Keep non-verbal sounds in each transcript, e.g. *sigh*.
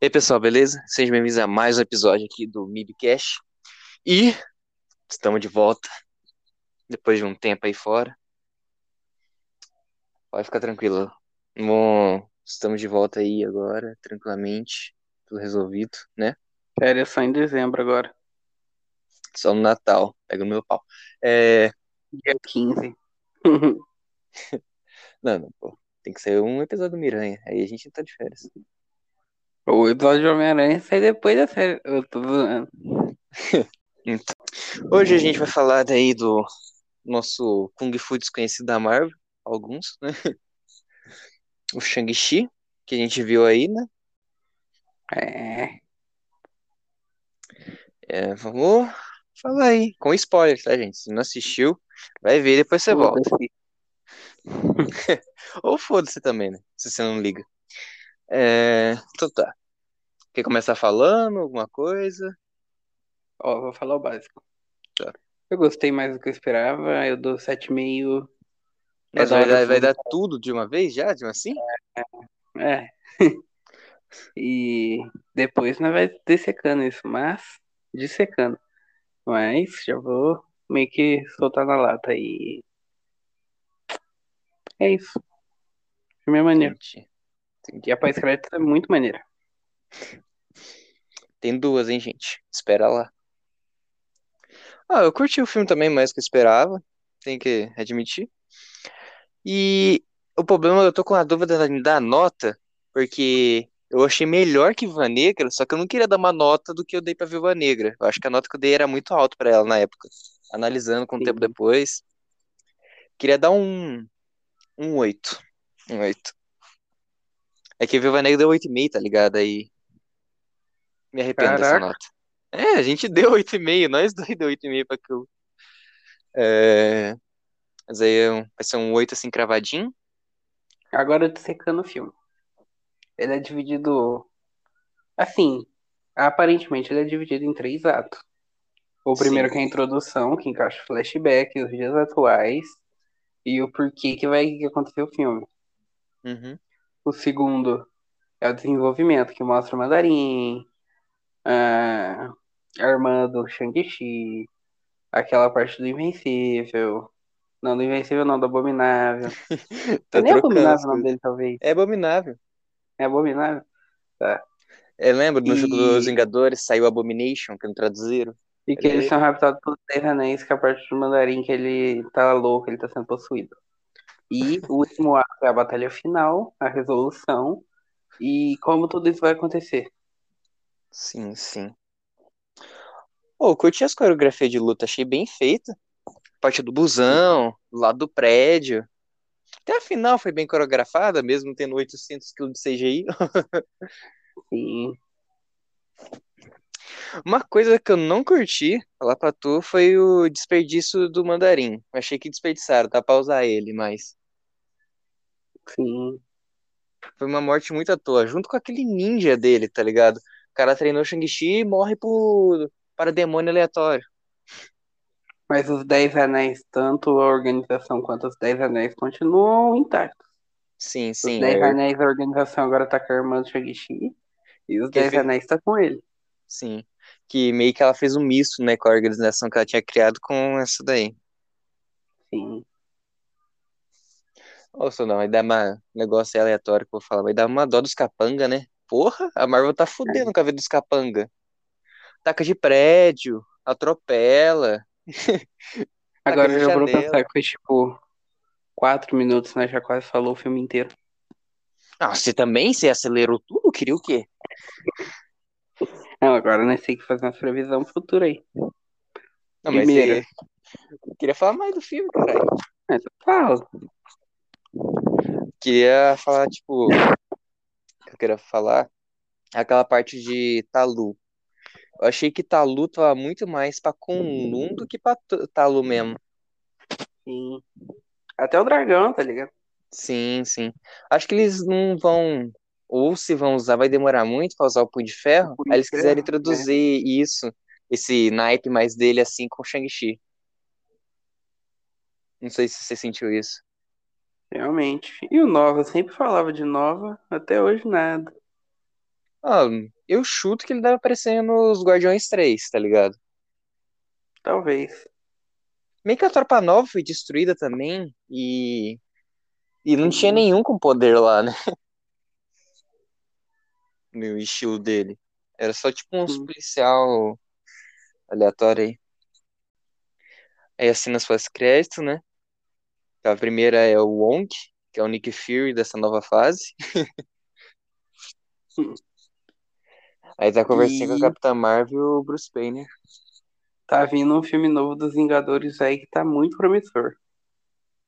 E aí, pessoal, beleza? Sejam bem-vindos a mais um episódio aqui do MIBcast. E estamos de volta, depois de um tempo aí fora. Pode ficar tranquilo. Bom, estamos de volta aí agora, tranquilamente, tudo resolvido, né? Férias só em dezembro agora, Só no Natal, pega no meu pau. É... dia 15. *laughs* Não, não, pô. Tem que ser um episódio do Miranha, aí a gente tá de férias. O episódio de Homem-Aranha sai depois da série. Eu tô zoando. *laughs* Então, hoje a gente vai falar daí do nosso Kung Fu desconhecido da Marvel, alguns, né? *laughs* O Shang-Chi, que a gente viu aí, né? É, É, vamos falar aí, com spoiler, tá, gente? Se não assistiu, vai ver, depois você volta. *laughs* Ou foda-se também, né? Se você não liga. É, então tá. Quer começar falando alguma coisa? Ó, vou falar o básico. Tá. Eu gostei mais do que eu esperava, eu dou 7,5. É vai dar, vai dar tudo de uma vez já, de uma assim? É. *laughs* E depois nós vai dessecando isso, mas dissecando. Mas já vou meio que soltar na lata e é isso. O filme é maneiro. Entendi. E a pós-crédito é muito maneira. Tem duas, hein, gente? Espera lá. Ah, eu curti o filme também mais do que eu esperava, tem que admitir. E o problema, eu tô com a dúvida da- nota, porque eu achei melhor que Viúva Negra, só que eu não queria dar uma nota do que eu dei pra Viúva Negra. Eu acho que a nota que eu dei era muito alta pra ela na época. Analisando com o tempo depois, queria dar um um 8. Um 8. É que Viúva Negra deu 8,5, tá ligado? Aí me arrependo dessa Caraca. nota. É, a gente *laughs* deu 8,5, nós dois deu 8,5 pra aquilo. É, mas aí é vai ser um 8 assim cravadinho. Agora dissecando o filme. Ele é dividido. Assim, aparentemente ele é dividido em três atos. O primeiro Sim. que é a introdução, que encaixa o flashback, os dias atuais e o porquê que vai acontecer o filme. Uhum. O segundo é o desenvolvimento, que mostra o Mandarim, a a irmã do Shang-Chi, aquela parte do Invencível. Não, do Invencível não, do Abominável. *laughs* Tá Nem é Abominável o nome dele, talvez. É abominável. É Abominável? Tá. É, lembra no jogo dos E, Vingadores saiu Abomination, que não traduziram? e É que eles são raptados pelos Anéis, que é a parte do Mandarim que ele tá louco, ele tá sendo possuído. E o último ato é a batalha final, a resolução, e como tudo isso vai acontecer. Sim, sim. Pô, curti as coreografias de luta, achei bem feita. Parte do busão, lado do prédio. Até a final foi bem coreografada, mesmo tendo 800 kg de CGI. *laughs* Sim. Uma coisa que eu não curti, falar pra tu, foi o desperdício do mandarim. Achei que desperdiçaram, dá pra usar ele, mas Sim. foi uma morte muito à toa, junto com aquele ninja dele, tá ligado? O cara treinou Shang-Chi e morre por para demônio aleatório. Mas os Dez Anéis, tanto a organização quanto os Dez Anéis, continuam intactos. Sim, Os sim, Dez é, Anéis, a organização agora tá com a irmã do Shang-Chi, e os que Dez fe- Anéis tá com ele. sim, que meio que ela fez um misto, né, com a organização que ela tinha criado com essa daí. Sim. Só não, vai dar uma um negócio aleatório que eu vou falar, vai dar uma dó dos capanga, né? Porra, a Marvel tá fudendo com a vida dos capanga. Taca de prédio, atropela, *laughs* Agora eu já vou pensar que foi tipo quatro minutos, né? Já quase falou o filme inteiro. Ah, você também? Você acelerou tudo? Queria o quê? Não, agora nós temos que fazer uma previsão futura aí. Não, mas Primeiro, você eu queria falar mais do filme, caralho. mas eu falo. Queria falar, tipo, eu queria falar, aquela parte de Talu. Eu achei que Talu tava muito mais pra Kunlun do que pra Talu mesmo. Sim. Até o dragão, tá ligado? Sim, sim. Acho que eles não vão, ou se vão usar, vai demorar muito pra usar o Punho de Ferro. Punho Aí eles quiserem ferro, é. introduzir isso, esse naipe mais dele assim com o Shang-Chi. Não sei se você sentiu isso. Realmente. E o Nova? Sempre falava de Nova, até hoje nada. Ah, eu chuto que ele deve aparecer nos Guardiões 3, tá ligado? Talvez. Meio que a Tropa Nova foi destruída também e. E não tinha nenhum com poder lá, né? *laughs* No estilo dele. Era só tipo uns Sim. policial aleatório aí. Aí as cenas pós-crédito, né? A primeira é o Wong, que é o Nick Fury dessa nova fase. *laughs* Aí tá conversando com a E Capitã Marvel e o Bruce Banner. tá vindo um filme novo dos Vingadores aí que tá muito promissor.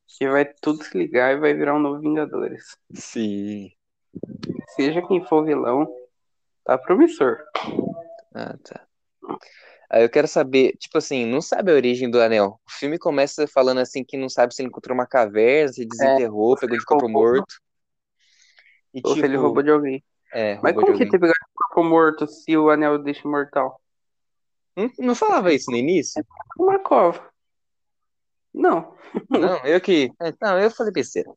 Que vai tudo se ligar e vai virar um novo Vingadores. Sim. Seja quem for o vilão, tá promissor. Ah, tá. Aí eu quero saber, tipo assim, não sabe a origem do anel. O filme começa falando assim que não sabe se ele encontrou uma caverna, se desenterrou, pegou de corpo roubou. morto. E Ou se ele tipo, roubou de alguém. é, Mas roubou de como que ter pegado o corpo morto se o anel deixa imortal? Não, não falava isso no início? Uma cova. Não. Não, eu que. é, Não, eu falei besteira.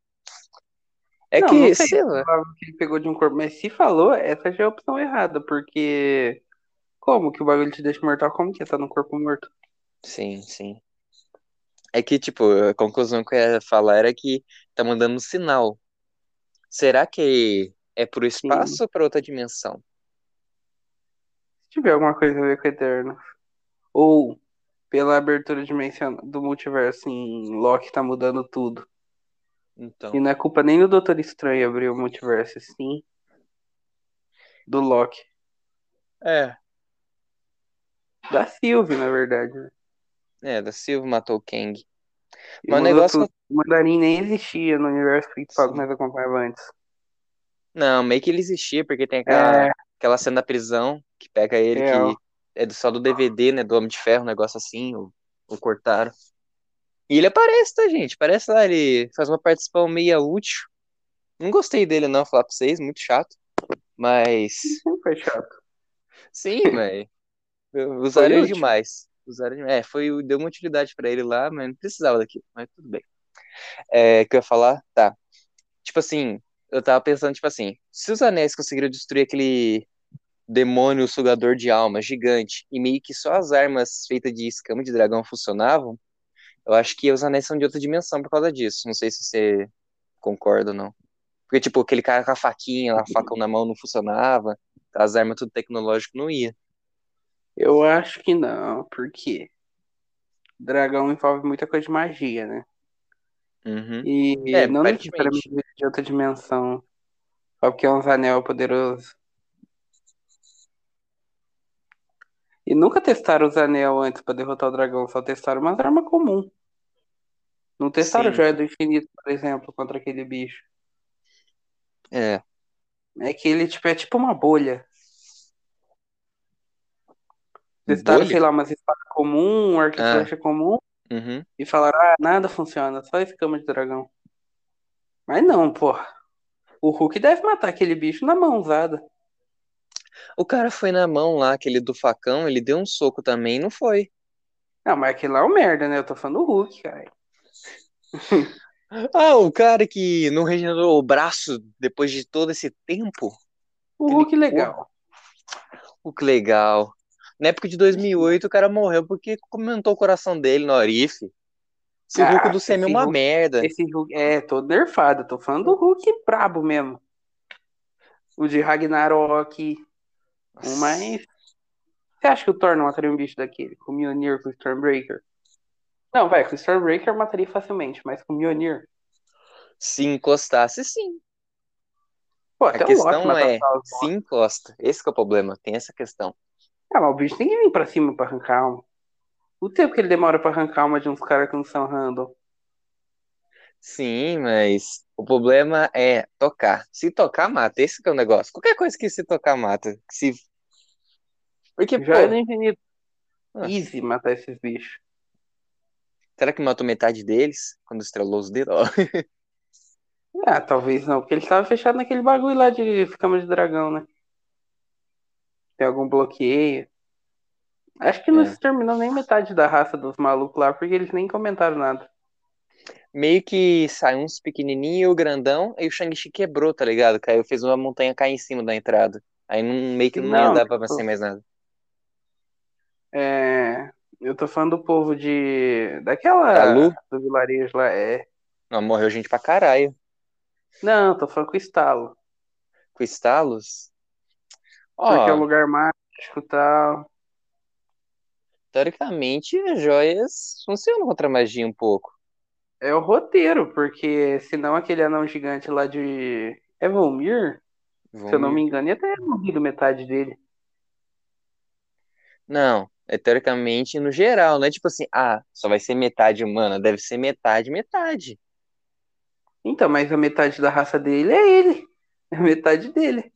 É não, que, não sei, sei lá. que ele pegou de um corpo. Mas se falou, essa já é a opção errada, porque. Como que o bagulho te deixa mortal? Como que tá no corpo morto? Sim, sim. É que, tipo, a conclusão que eu ia falar era que tá mandando um sinal. Será que é pro espaço ou pra outra dimensão? Se tiver alguma coisa a ver com o Eterno. Ou pela abertura dimensional do multiverso em Loki tá mudando tudo. Então. E não é culpa nem do Doutor Estranho abrir o multiverso, sim. Do Loki. É. Da Sylvie, na verdade. né? É, da Silva matou o Kang. E Mas o negócio. tudo. O Mandarim nem existia no universo principal que nós acompanhava antes. Não, meio que ele existia, porque tem aquela, É. aquela cena da prisão que pega ele, É, ó. que é do- só do DVD, né? Do Homem de Ferro, um negócio assim, ou, ou cortaram. E ele aparece, tá, gente? Parece lá, ele faz uma participação meia útil. Não gostei dele, não, falar pra vocês, muito chato. Mas. Foi chato. Sim, mas. Usaram ele demais. Usaram demais. É, foi, deu uma utilidade pra ele lá, mas não precisava daquilo. Mas tudo bem. É, que eu ia falar? Tá. Tipo assim, eu tava pensando, tipo assim, se os anéis conseguiram destruir aquele demônio sugador de alma gigante e meio que só as armas feitas de escama de dragão funcionavam, eu acho que os anéis são de outra dimensão por causa disso. Não sei se você concorda ou não. Porque, tipo, aquele cara com a faquinha, a faca na mão não funcionava, as armas tudo tecnológico não ia. Eu acho que não, porque dragão envolve muita coisa de magia, né? Uhum. E É, não necessariamente de outra dimensão. Só porque é uns anel poderoso. E nunca testaram os anel antes pra derrotar o dragão, só testaram umas armas comuns. Não testaram Sim. joia do infinito, por exemplo, contra aquele bicho. É, É que ele tipo, é tipo uma bolha. Testaram, bolha? sei lá, umas espadas comum, um arco e Ah. flecha comum, Uhum. e falaram, ah, nada funciona, só escama de dragão. Mas não, porra. O Hulk deve matar aquele bicho na mão usada. O cara foi na mão lá, aquele do facão, ele deu um soco também, não foi. Não, mas aquele lá é um merda, né? Eu tô falando do Hulk, cara. *laughs* Ah, o cara que não regenerou o braço depois de todo esse tempo? O Hulk legal. O que legal. Na época de 2008, o cara morreu porque comentou o coração dele no Orife. Esse Ah, Hulk do Semi é uma Hulk- merda. Esse Hulk é todo nerfado. Tô falando do Hulk brabo mesmo. O de Ragnarok. Nossa. mais. Você acha que o Thor não mataria um bicho daquele? Com o Mjolnir, com o Stormbreaker? Não, vai, com o Stormbreaker eu mataria facilmente, mas com o Mjolnir. Se encostasse, sim. Pô, A questão é, se encosta. Esse que é o problema, tem essa questão. Ah, mas o bicho tem que vir pra cima pra arrancar alma. O tempo que ele demora pra arrancar alma de uns caras que não são random. Sim, mas o problema é tocar. Se tocar, mata. Esse que é o negócio. Qualquer coisa que se tocar, mata. Se... Porque, pô, Já é do infinito. Ah. Easy matar esses bichos. será que matou metade deles quando estrelou os dedos? *laughs* Ah, talvez não, porque ele estava fechado naquele bagulho lá de cama de dragão, né? Tem algum bloqueio. Acho que não É. se terminou nem metade da raça dos malucos lá, porque eles nem comentaram nada. Meio que saiu uns pequenininho e o grandão, e o Shang-Chi quebrou, tá ligado? Caiu, fez uma montanha cair em cima da entrada. Aí não, meio que não, Não, dar pra tipo- ser mais nada. É, eu tô falando do povo de. Daquela. Da Lu? Do vilarejo lá. É. Não, morreu gente pra caralho. Não, tô falando com o estalo. Com estalos. Porque é um Ó, lugar mágico e tal. teoricamente, as joias funcionam contra a magia um pouco. É o roteiro, porque senão aquele anão gigante lá de. É Volmir? Se eu não me engano, ia ter morrido metade dele. Não, é teoricamente no geral, não é tipo assim, ah, só vai ser metade humana, deve ser metade, metade. Então, mas a metade da raça dele é ele. *laughs* É a metade dele.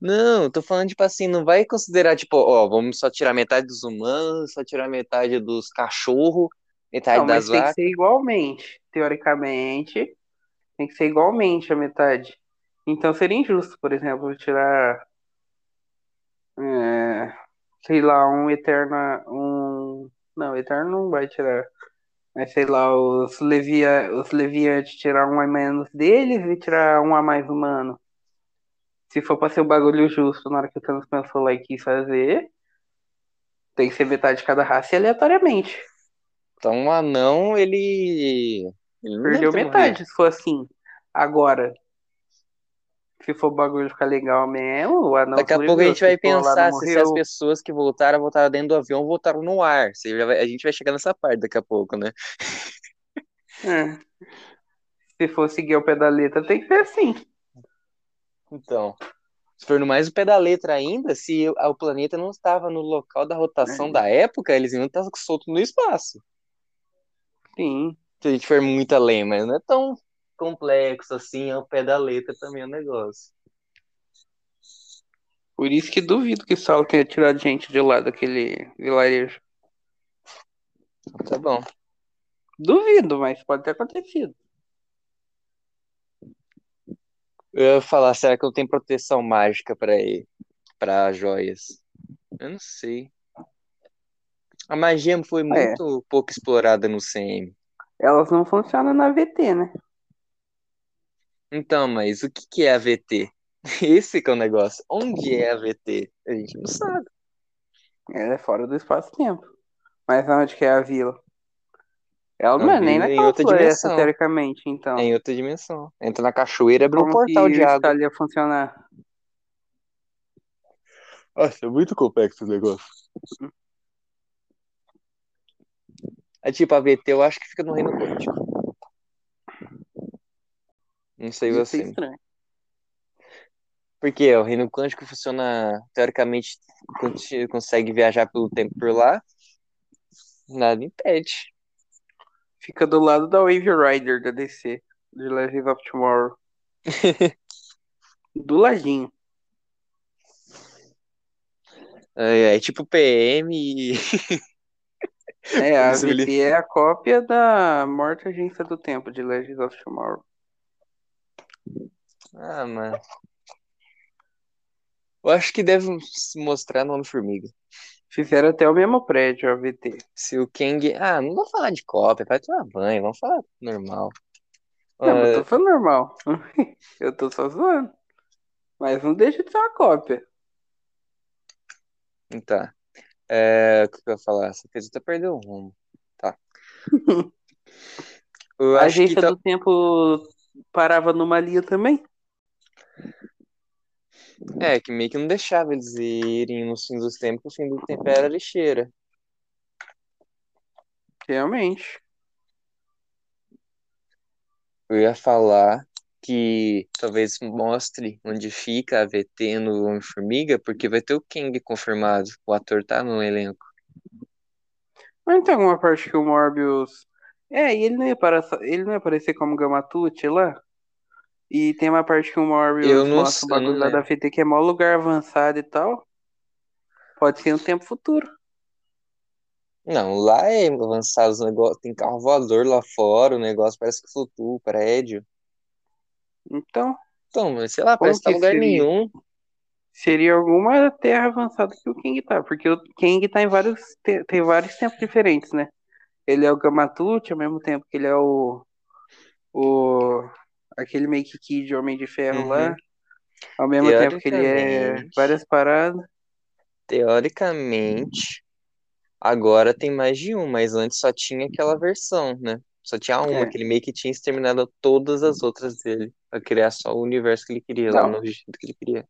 Não, tô falando tipo assim, não vai considerar tipo, ó, vamos só tirar metade dos humanos, só tirar metade dos cachorros, metade Não, mas das tem que vacas. ser igualmente. Teoricamente, tem que ser igualmente a metade. Então seria injusto, por exemplo, tirar. é, sei lá, um Eterna. Um. Não, Eterno não vai tirar. Mas sei lá, os, Levia, os Leviantes tirar um a menos deles e tirar um a mais humano. Se for pra ser o bagulho justo na hora que o Thanos pensou lá e quis fazer, tem que ser metade de cada raça e aleatoriamente. Então o anão, ele. ele Perdeu metade, se for assim. Agora, se for o bagulho ficar legal mesmo, o anão Daqui a pouco a gente vai lá, pensar se, as pessoas que voltaram, voltaram dentro do avião, voltaram no ar. Vai- a gente vai chegar nessa parte daqui a pouco, né? É. Se for seguir o pé da letra, tem que ser assim. Então, se for no mais o pé da letra ainda, se o o planeta não estava no local da rotação É. da época, eles iam estar soltos no espaço. Sim. Se a gente for muito além, mas não é tão complexo assim, ao pé da letra também o negócio. Por isso que duvido que Saulo tenha tirado gente de lá daquele vilarejo. Tá bom. Duvido, mas pode ter acontecido. Eu ia falar, será que eu tenho proteção mágica para para joias? Eu não sei. A magia foi muito pouco explorada no CM. Elas não funcionam na VT, né? Então, mas o que que é a VT? *laughs* Esse que é o negócio. Onde é a VT? A gente não sabe. Ela é fora do espaço-tempo. Mas onde que é a vila? Ela não é nem vila é em naquela outra floresta, dimensão. teoricamente, então. É em outra dimensão. Entra na cachoeira e abre um Como portal de o água. escalho ia funcionar? Nossa, é muito complexo o negócio. É tipo, a VT eu acho que fica no Reino Quântico. Não sei Isso é você. estranho. Porque o Reino Quântico funciona, teoricamente, consegue viajar pelo tempo por lá. Nada impede. Fica do lado da Wave Rider da DC, de Legends of Tomorrow. *laughs* Do ladinho. É, é tipo PM e. *laughs* É, a VT é a cópia da Morta Agência do Tempo de Legends of Tomorrow. Ah, mano. Eu acho que deve mostrar no Homem-Formiga. Fizeram até o mesmo prédio, a VT. Se o Kang. Ah, não vou falar de cópia, vai tomar banho, vamos falar normal. Não, Ah, eu tô falando normal. *laughs* Eu tô só zoando. Mas não deixa de ser uma cópia. Tá. É, o que eu ia falar? Essa coisa até perdeu o rumo. Tá. *laughs* A agência tá- do tempo parava numa linha também? É, que meio que não deixava eles irem no fim dos tempos, o fim do tempo era lixeira. Realmente. Eu ia falar que talvez mostre onde fica a VT no Homem-Formiga, porque vai ter o Kang confirmado. O ator tá no elenco. Mas não tem alguma parte que o Morbius. É, e ele não ia, para... ele não ia aparecer como Gamatute lá? E tem uma parte que o Morbius Eu mostra o bagulho lá da. VT que é maior lugar avançado e tal. Pode ser um tempo futuro. Não, lá é avançado os negócios, tem carro voador lá fora, o negócio parece que flutua o prédio. Então, Então, mas sei lá, parece que tá lugar seria? nenhum. seria alguma terra avançada que o King tá. Porque o King tá em vários. Tem, tem vários tempos diferentes, né? Ele é o Gamatute, ao mesmo tempo que ele é o. O. Aquele Make Kid Homem de Ferro Uhum. lá. Ao mesmo tempo que ele é várias paradas. Teoricamente, agora tem mais de um, mas antes só tinha aquela versão, né? Só tinha uma, É. que ele meio que tinha exterminado todas as outras dele, pra criar só o universo que ele queria, lá Não. no jeito que ele queria.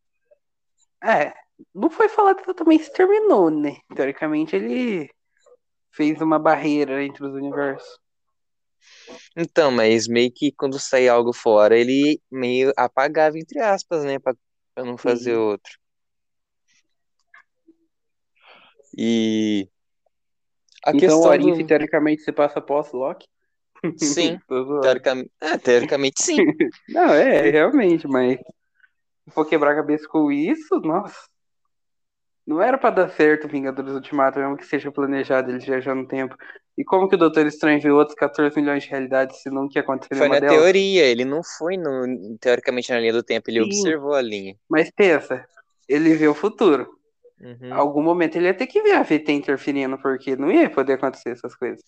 É, não foi falado exatamente se terminou, né? Teoricamente ele fez uma barreira entre os universos. Então, mas meio que quando saía algo fora, ele meio apagava, entre aspas, né? Pra, pra não fazer Sim. outro. E a então o questão Arif, do... teoricamente, se passa pós-Loki. Sim, *laughs* teoricamente, é, teoricamente sim. *laughs* Não, é, realmente, mas se for quebrar a cabeça com isso, nossa. Não era pra dar certo Vingadores Ultimato, mesmo que seja planejado ele viajar no tempo. E como que o Doutor Estranho viu outros 14 milhões de realidades se não que acontecer Foi na delas? teoria, ele não foi no, teoricamente na linha do tempo, ele Sim. observou a linha. Mas pensa, ele vê o futuro. Uhum. Algum momento ele ia ter que ver a VT interferindo, porque não ia poder acontecer essas coisas.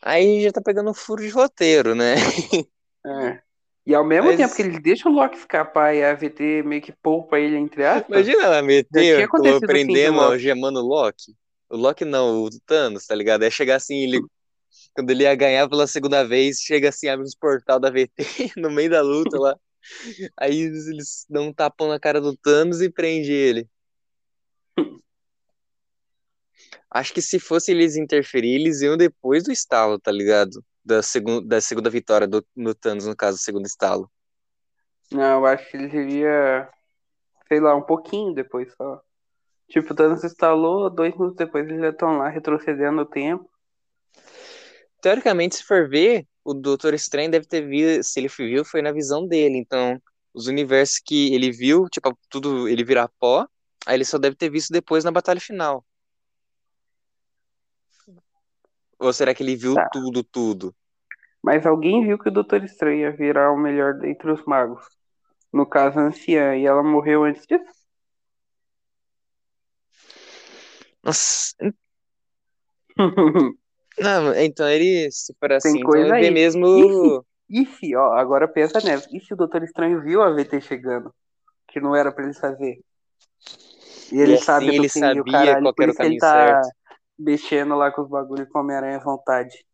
Aí já tá pegando um furo de roteiro, né? *laughs* É. E ao mesmo Mas- tempo que eles deixam o Loki escapar e a VT meio que poupa ele, entre aspas, Imagina ela Já meter, assim prendendo, algemando o Loki. O Loki não, o Thanos, tá ligado? Aí chegar assim, ele, quando ele ia ganhar pela segunda vez, chega assim, abre os portal da VT *laughs* no meio da luta lá. Aí eles, dão um tapão na cara do Thanos e prende ele. Acho que se fosse eles interferir, eles iam depois do estalo, tá ligado? Da, segun, da segunda vitória do, no Thanos, no caso, do segundo estalo. Não, eu acho que ele devia, sei lá, um pouquinho depois só. Tipo, o Thanos instalou, dois minutos depois eles já estão lá retrocedendo o tempo. Teoricamente, se for ver, o Doutor Estranho deve ter visto, se ele viu, foi na visão dele. Então, os universos que ele viu, tipo, tudo ele virar pó, aí ele só deve ter visto depois na batalha final. Ou será que ele viu Tá. tudo, tudo? Mas alguém viu que o Doutor Estranho ia virar o melhor dentre os magos. No caso, a anciã, e ela morreu antes disso. Nossa, *laughs* não, então ele, se for assim, então coisa ele vê aí. mesmo. E se, ó, agora pensa nessa. E se o Doutor Estranho viu a VT chegando? Que não era pra ele fazer. E ele E assim sabe do ele fim, sabia o caralho, qual era o isso ele caminho tá certo. mexendo lá com os bagulhos com Homem-Aranha à vontade.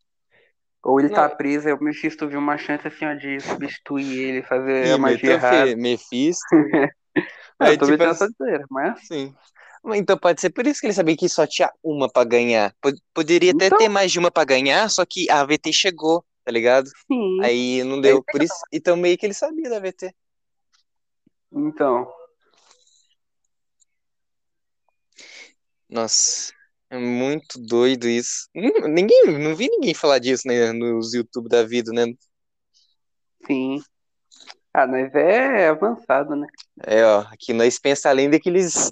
Ou ele tá Não. preso, aí o Mephisto viu uma chance assim, ó, de substituir ele, fazer Ih, a magia errada. Mephisto. Não, *laughs* Aí, eu tô tipo metendo assim- essa zoeira, mas Sim. Então pode ser por isso que ele sabia que só tinha uma pra ganhar. Pod- Poderia até Então. ter mais de uma pra ganhar, só que a VT chegou, tá ligado? sim. Aí não deu. Por isso, então meio que ele sabia da VT. Então, Nossa, é muito doido isso. Ninguém, não vi ninguém falar disso, né, nos YouTube da vida, né? sim. Ah, mas é avançado, né? É, ó, aqui nós pensa além daqueles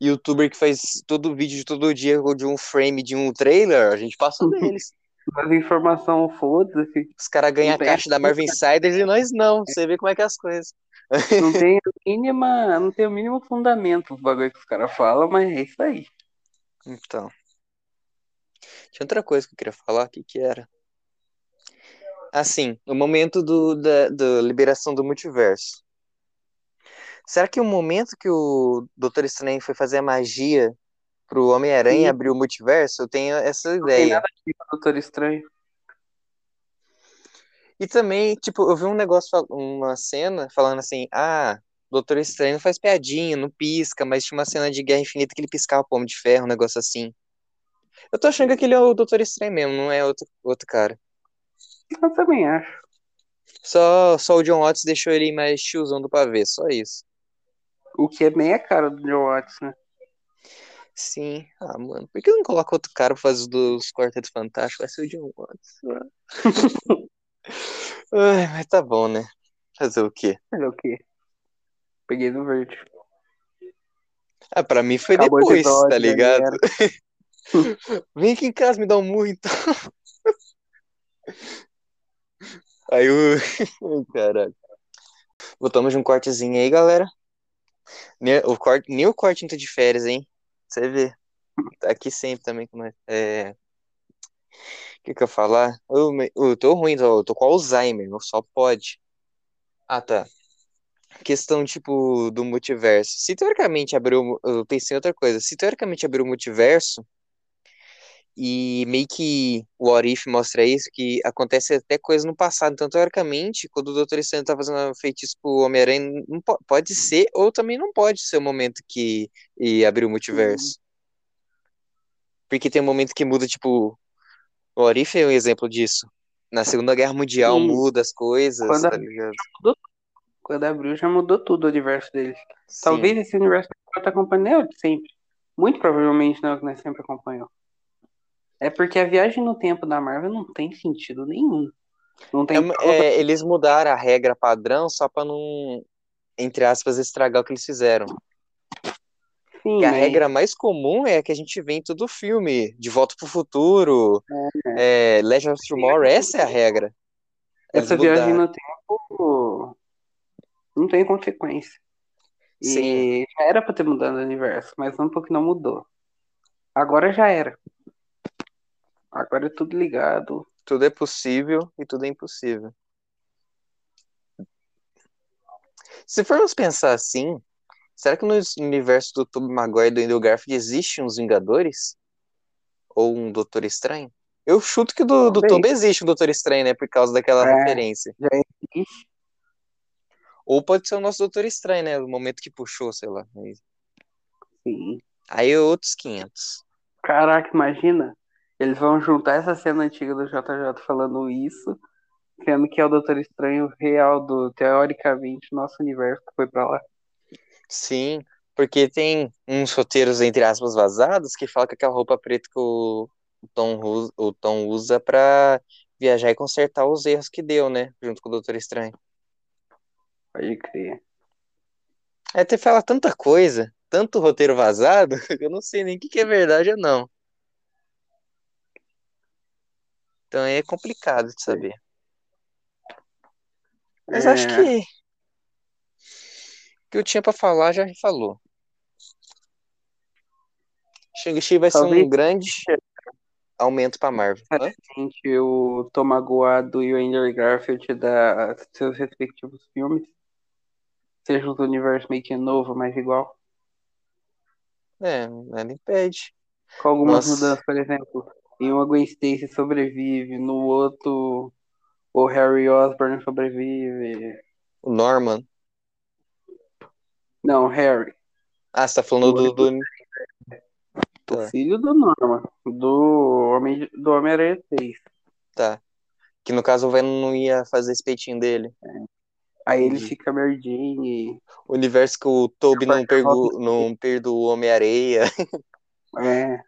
youtuber que faz todo vídeo de todo dia de um frame de um trailer, a gente passou deles. As *laughs* informações, foda-se. Os caras ganham a caixa da Marvel Insiders e nós não. Você vê como é que é as coisas. Não *laughs* tem, a mínima, não tem o mínimo fundamento os bagulho que os caras falam, mas é isso aí. Então. Tinha outra coisa que eu queria falar, o que que era? Assim, o momento do, da, da liberação do multiverso. Será que o momento que o Doutor Estranho foi fazer a magia pro Homem-Aranha abrir o multiverso, eu tenho essa Não tem ideia. nada a ver com o Doutor Estranho. E também, tipo, eu vi um negócio, uma cena falando assim, ah, Doutor Estranho faz piadinha, não pisca, mas tinha uma cena de Guerra Infinita que ele piscava o Homem de Ferro, um negócio assim. Eu tô achando que aquele é o Doutor Estranho mesmo, não é outro, outro cara. Eu também acho. Só, só o John Watts deixou ele mais tiozão do pavê, só isso. O que é bem a cara do John Watts, né? Sim. Ah, mano, por que não coloca outro cara pra fazer os dos Quartetos Fantásticos? Vai ser o John Watts. *laughs* Ai, mas tá bom, né? Fazer o quê? É o quê? Peguei no verde. Ah, pra mim foi Acabou depois, episódio, tá ligado? *laughs* Vem aqui em casa me dá um murro, então. *laughs* Aí o. Voltamos de um cortezinho aí, galera. Nem o corte, nem o corte entra de férias, hein? Você vê. Tá aqui sempre também com. É. O que que eu falar? Eu, eu tô ruim, tô, tô com Alzheimer, só pode. Ah, tá. Questão, tipo, do multiverso. Se teoricamente abriu. Eu pensei em outra coisa. Se teoricamente abriu o multiverso, e meio que o What If mostra isso, que acontece até coisa no passado. Então, teoricamente, quando o Doutor Estranho tá fazendo feitiço pro Homem-Aranha, pode ser, ou também não pode ser o momento que e abriu o multiverso. Porque tem um momento que muda, tipo. O What If é um exemplo disso. Na Segunda Guerra Mundial Sim. muda as coisas, Quando tá ligado? Quando abriu, já mudou tudo o universo deles. Sim. Talvez esse universo que tá acompanhando é sempre. Muito provavelmente não é o que nós sempre acompanhamos. É porque a viagem no tempo da Marvel não tem sentido nenhum. Não tem É, é, eles mudaram a regra padrão só pra não, entre aspas, estragar o que eles fizeram. Sim, a mas regra mais comum é a que a gente vê em todo filme. De Volta pro Futuro, é, Legend of Tomorrow, essa é a regra. Eles essa viagem mudaram. no tempo não tem consequência. Sim. E já era pra ter mudado o universo, mas não porque não mudou. Agora já era. Agora é tudo ligado. Tudo é possível e tudo é impossível. Se formos pensar assim, será que no universo do Tobey Maguire e do Andrew Garfield existe uns Vingadores? Ou um Doutor Estranho? Eu chuto que do, do. Tobey existe um Doutor Estranho, né? Por causa daquela É. referência. Já existe. Ou pode ser o nosso Doutor Estranho, né? O momento que puxou, sei lá. Sim. Aí é outros 500. Caraca, imagina. Eles vão juntar essa cena antiga do JJ falando isso, sendo que é o Doutor Estranho real do, teoricamente, nosso universo que foi pra lá. Sim, porque tem uns roteiros, entre aspas, vazados que falam que aquela roupa preta que o Tom, usa- o Tom usa pra viajar e consertar os erros que deu, né? Junto com o Doutor Estranho. Pode crer. Até fala tanta coisa, tanto roteiro vazado, *laughs* que eu não sei nem o que que é verdade ou não. Então é complicado de saber. Mas É. acho que o que eu tinha pra falar já falou. Shang-Chi vai ser Talvez um grande aumento pra Marvel. Gente, o Tom Magoado e o Andrew Garfield da seus respectivos filmes sejam do universo meio que novo, mas igual. É, nada impede. Com algumas Nossa. mudanças, por exemplo, em um a Gwen Stacy sobrevive, no outro o Harry Osborn sobrevive. O Norman. Não, Harry. Ah, você tá falando do, do... O Tá, filho do Norman, do Homem do Homem-Aranha 3. tá. Que no caso o Venom não ia fazer esse peitinho dele. Aí ele Entendi. fica Mary Jane. O universo que o Toby não, pergu... não perdoou o Homem-Areia. É.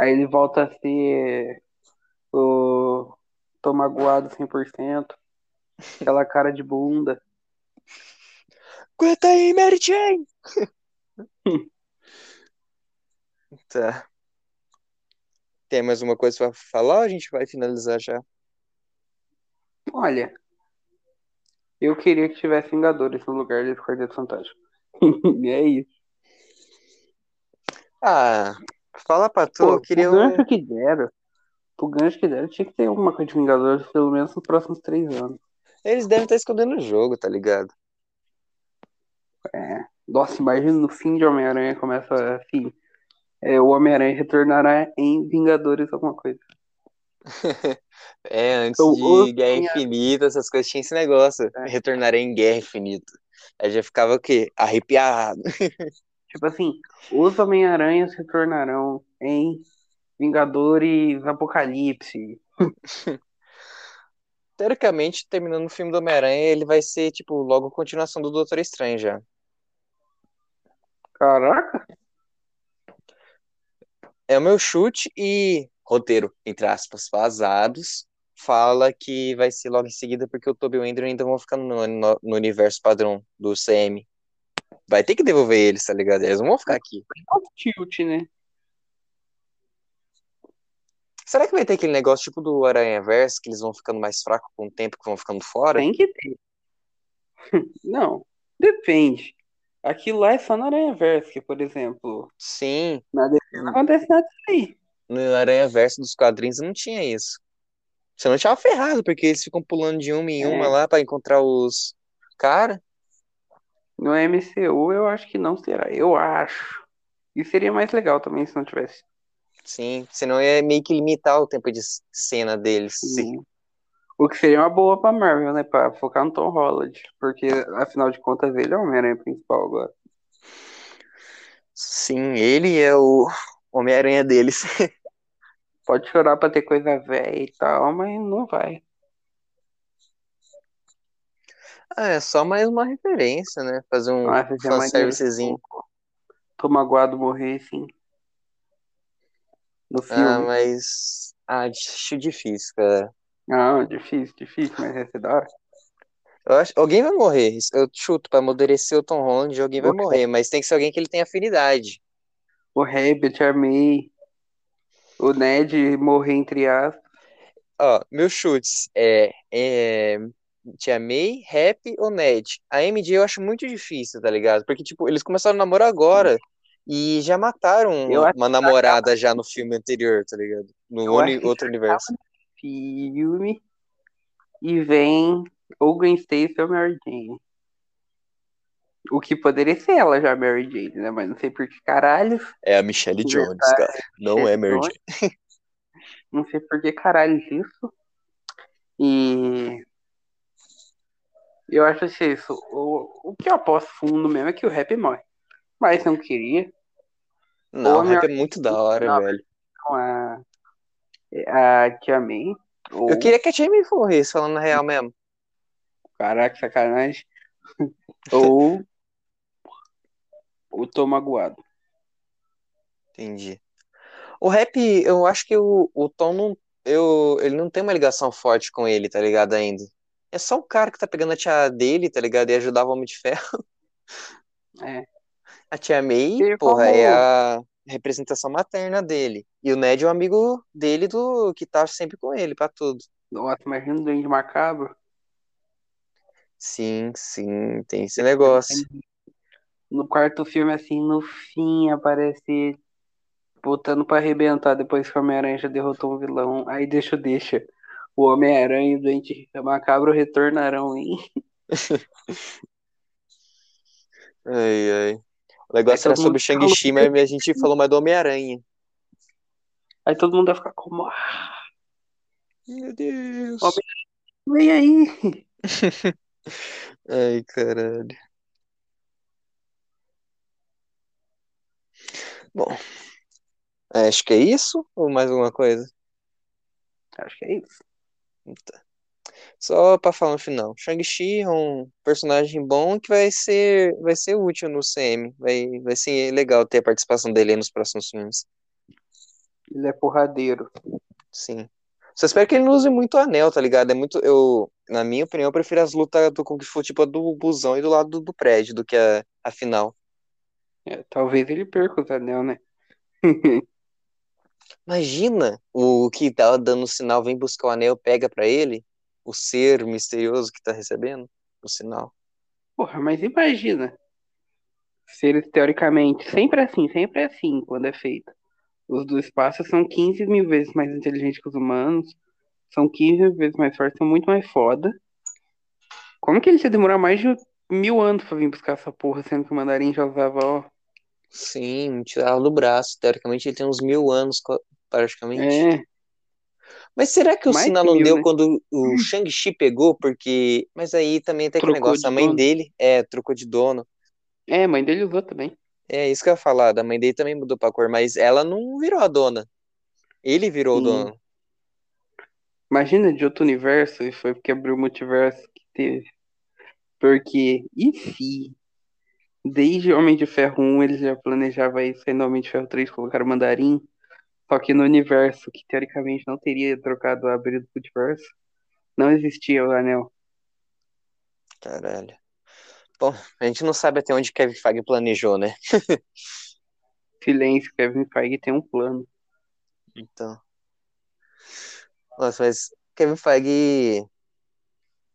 Aí ele volta a ser o Tom Magoado 100%. Aquela cara de bunda. Aguenta aí, Mary Jane! *laughs* Tá. Tem mais uma coisa pra falar ou a gente vai finalizar já? Olha, eu queria que tivesse Vingadores no lugar desse Quarteto Fantástico. *laughs* E é isso. Ah, fala pra tu, Pô, eu queria o um... gancho que deram, o gancho que deram, tinha que ter alguma coisa de Vingadores pelo menos nos próximos três anos. Eles devem estar escondendo o jogo, tá ligado? É. Nossa, imagina no fim de Homem-Aranha começa assim. É, o Homem-Aranha retornará em Vingadores alguma coisa. *laughs* É, antes Então, de Guerra Vingadores- Infinita, essas coisas tinha esse negócio. É. Retornarei em Guerra Infinita. Aí já ficava o quê? Arrepiado. *laughs* Tipo assim, os Homem-Aranhas retornarão em Vingadores Apocalipse. *laughs* Teoricamente, terminando o filme do Homem-Aranha, ele vai ser, tipo, logo a continuação do Doutor Estranho já. Caraca, É o meu chute e roteiro, entre aspas, vazados, fala que vai ser logo em seguida porque o Tobey e o Andrew ainda vão ficar no, no- no universo padrão do CM. Vai ter que devolver eles, tá ligado? Eles não vão ficar aqui. é um tilt, né? Será que vai ter aquele negócio tipo do Aranha Verso, que eles vão ficando mais fracos com o tempo que vão ficando fora? Tem que ter. *laughs* Não, depende. Aquilo lá é só na Aranha Verso, que, por exemplo, Sim, na DC não acontece nada disso aí. no Aranha Verso dos quadrinhos não tinha isso. Você não tinha ferrado, porque eles ficam pulando de uma em uma É. lá pra encontrar os cara. No MCU eu acho que não será. Eu acho. E seria mais legal também se não tivesse. Sim, senão ia meio que limitar o tempo de cena deles. Sim. O que seria uma boa pra Marvel, né? Pra focar no Tom Holland. Porque, afinal de contas, ele é o Homem-Aranha principal agora. Sim, ele é o Homem-Aranha deles. *laughs* Pode chorar pra ter coisa velha e tal, mas não vai. Ah, é só mais uma referência, né? Fazer um é fanservicezinho. Tô magoado morrer, sim. No filme. Ah, mas. Ah, acho difícil, cara. Não, difícil, difícil, mas ia ser da hora. Eu acho, alguém vai morrer. Eu chuto, pra amadurecer o Tom Holland, alguém vai morrer, mas tem que ser alguém que ele tenha afinidade. O Rabbit, a May, o Ned morrer entre aspas. Ó, meus chutes é, é Tia May, Rap ou Ned? A MJ eu acho muito difícil, tá ligado? Porque, tipo, eles começaram a namorar agora e já mataram uma namorada já no filme anterior, tá ligado? No uni, outro universo. Filme e vem ou Gwen Stacy ou Mary Jane. O que poderia ser ela já, Mary Jane, né? Mas não sei por que caralho. É a Michelle Jones, cara. Não é Mary Jane. *laughs* Não sei por que caralho isso. E eu acho que isso. O, o que eu aposto fundo mesmo é que o rap morre. Mas não queria. Não, o rap é muito da hora, não, velho. A, a Tia May. Ou... Eu queria que a Tia May morresse, falando na real mesmo. Caraca, sacanagem. *laughs* ou o Tom Magoado. Entendi. O rap, eu acho que o, o Tom não. Eu, ele não tem uma ligação forte com ele, tá ligado? Ainda. É só o cara que tá pegando a tia dele, tá ligado? E ajudava o Homem de Ferro. *laughs* É. A tia May, e porra, como... é a representação materna dele. E o Ned é o amigo dele do que tá sempre com ele pra tudo. Nossa, imagina o Duende Macabro. Sim, sim, tem esse negócio. No quarto filme, assim, no fim, aparece botando pra arrebentar depois que o Homem-Aranha já derrotou um vilão. Aí deixa, deixa o Homem-Aranha e o Doente Macabro retornarão, hein? *laughs* ai, ai. O negócio era sobre Shang-Chi, mas a gente falou mais do Homem-Aranha. Aí todo mundo vai ficar como. Ah, Meu Deus. Vem aí. *laughs* ai, caralho. Bom, acho que é isso ou mais alguma coisa? Acho que é isso. Só para falar no final, Shang-Chi é um personagem bom que vai ser, vai ser útil no CM. Vai, vai ser legal ter a participação dele nos próximos filmes. Ele é porradeiro. Sim. Só espero que ele não use muito anel, tá ligado? É muito. Eu, na minha opinião, eu prefiro as lutas do Kung Fu, tipo a do busão e do lado do, do prédio, do que a, a final. É, talvez ele perca os anel, né? *laughs* Imagina o que tava dando sinal, vem buscar o anel, pega para ele, o ser misterioso que tá recebendo o sinal. Porra, mas imagina. Seres teoricamente, sempre assim, sempre assim quando é feito. Os do espaço são 15 mil vezes mais inteligentes que os humanos, são 15 mil vezes mais fortes, são muito mais foda. Como que eles ia demorar mais de mil anos pra vir buscar essa porra, sendo que o mandarim já usava, ó. Sim, tirava do braço. Teoricamente ele tem uns mil anos, praticamente. É. Mas será que o Mais sinal não mil, deu né? quando o Shang-Chi pegou? Porque. Mas aí também tem aquele negócio. A mãe dono. dele é, trocou de dono. É, a mãe dele usou também. É, isso que eu ia falar. Da mãe dele também mudou pra cor, mas ela não virou a dona. Ele virou Sim. o dono. Imagina de outro universo, e foi porque abriu o multiverso que teve. Porque, e se desde Homem de Ferro 1 ele já planejava isso, aí no Homem de Ferro 3 colocaram o Mandarim, só que no universo, que teoricamente não teria trocado a abrigo do multiverso, não existia o anel. Caralho. Bom, a gente não sabe até onde Kevin Feige planejou, né? *laughs* Silêncio, Kevin Feige tem um plano. Então. Nossa, mas Kevin Feige.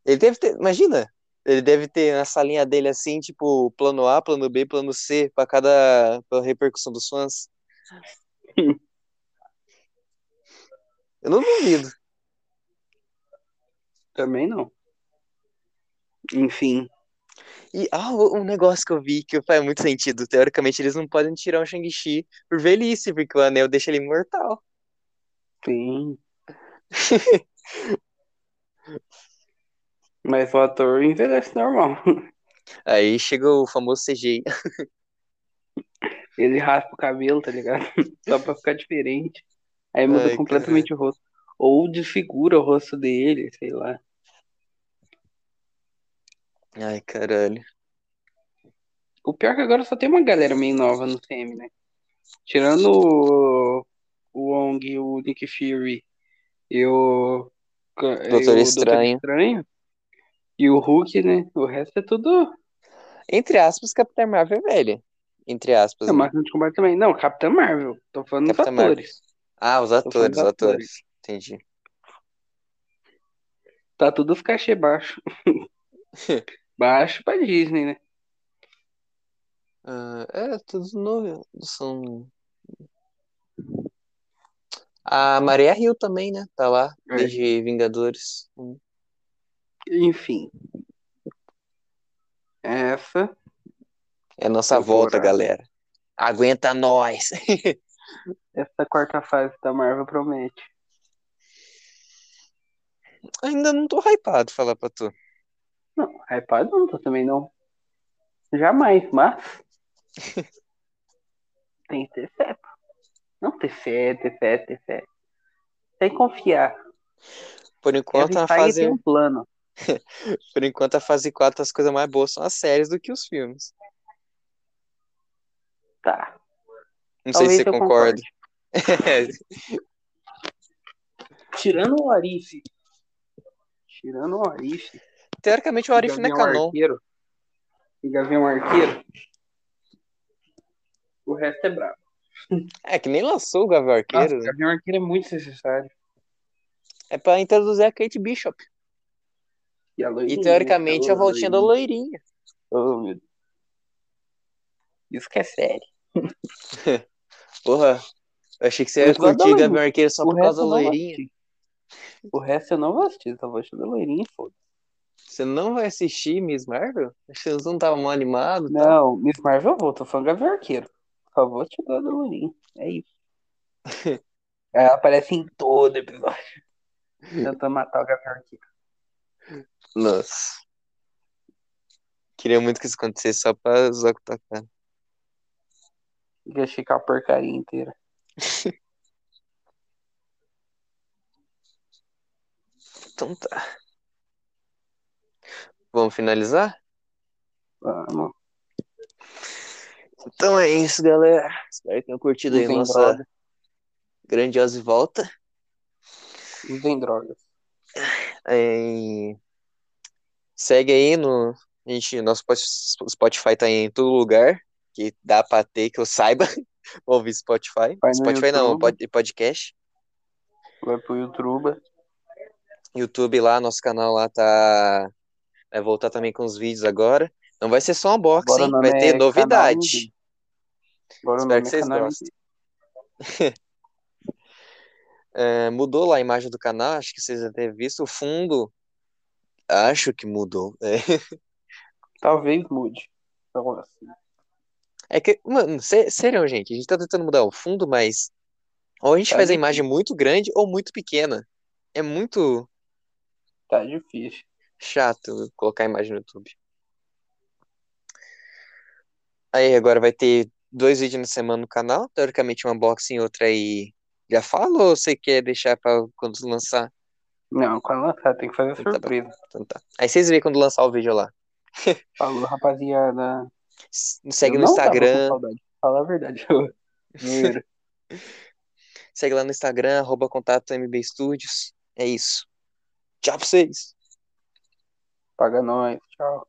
Ele deve ter. Imagina, ele deve ter na salinha dele assim, tipo, plano A, plano B, plano C, para cada pra repercussão dos fãs. *laughs* Eu não duvido. Também não. Enfim, E ah, um negócio que eu vi que faz muito sentido. Teoricamente, eles não podem tirar o Shang-Chi por velhice, porque o anel deixa ele imortal. Sim. *laughs* Mas o ator envelhece normal. *laughs* Aí chega o famoso CGI. *laughs* Ele raspa o cabelo, tá ligado? *laughs* Só pra ficar diferente. Aí muda Ai, completamente o rosto. Ou desfigura o rosto dele, sei lá. Ai, caralho. O pior é que agora só tem uma galera meio nova no CM, né? Tirando o, o Wong, o Nick Fury e o, Doutor o Estranho. Estranho e o Hulk, né? O resto é tudo. Entre aspas, Capitã Marvel é velha. Entre aspas. É né? máquina de combate também. Não, Capitã Marvel. Tô falando Capitã dos Marvel. atores. Ah, os atores, os atores. Entendi. Tá tudo os cachê baixo. *laughs* baixo pra Disney, né? Ah, é, todos novo. São. A Maria Hill também, né? Tá lá, É. desde Vingadores. Hum. Enfim. Essa. É a nossa Temporada. volta, galera. Aguenta nós. *laughs* Essa quarta fase da Marvel promete. Ainda não tô hypado, falar pra tu. Não, hypado não tô também não. Jamais, mas. *laughs* tem que ter fé. Não ter fé, ter fé, ter fé. Tem que confiar. Por enquanto, a fase, tem um plano. *laughs* por enquanto, a fase 4, as coisas mais boas são as séries do que os filmes. Tá. Não Talvez sei se você concorda. *laughs* Tirando o Arif. Tirando o Arif. Teoricamente, o Arif não é Gavião canon. Arqueiro. E Gavião Arqueiro. O resto é brabo. *laughs* É que nem lançou o Gavião Arqueiro. Nossa, Gavião Arqueiro é muito necessário. É pra introduzir a Kate Bishop. E, a E loirinha, teoricamente né? a voltinha da loirinha. Oh, meu Deus. Isso que é sério. *laughs* Porra, eu achei que você Eu ia curtir. Gavião Arqueiro só O por causa da loirinha. O resto eu não vou assistir, só vou assistir da loirinha e foda. Você não vai assistir Miss Marvel? Acho que você não tava mal animado. Tá? Não, Miss Marvel eu vou, tô falando Gavião Arqueiro. Só vou te dar da loirinha. É isso. *laughs* Ela aparece em todo episódio. *laughs* Tentando matar o Gavião Arqueiro. Nossa. Queria muito que isso acontecesse só pra zoar com tua cara. Ia ficar a porcaria inteira. *laughs* Então tá. Vamos finalizar? Vamos. Então é isso, galera. Espero que tenham curtido aí nossa drogas. grandiosa volta. Usem drogas. É, Segue aí no. A gente, nosso Spotify tá em todo lugar que dá pra ter, que eu saiba. *laughs* Ouvir Spotify. Vai Spotify não, podcast. Vai pro YouTube. YouTube lá, nosso canal lá tá. Vai voltar também com os vídeos agora. Não vai ser só um unboxing, vai ter é novidade. Espero que vocês gostem. *laughs* É, mudou lá a imagem do canal, acho que vocês já devem visto. O fundo, acho que mudou. É, *laughs* Talvez mude. Então, assim, é que, mano, sé- sério, gente, a gente tá tentando mudar o fundo, mas ou a gente Tá faz a difícil. imagem muito grande ou muito pequena. É muito tá difícil. chato colocar a imagem no YouTube. Aí agora vai ter dois vídeos na semana no canal, teoricamente um unboxing e outra aí. Já fala ou você quer deixar pra quando lançar? Não, quando lançar tem que fazer Então tá surpresa. Então tá. Aí vocês veem quando lançar o vídeo lá. *laughs* Falou, rapaziada. Segue Eu no Instagram. Fala a verdade. *laughs* segue lá no Instagram, arroba contato MB Studios. É isso. Tchau pra vocês. Paga nós. Tchau.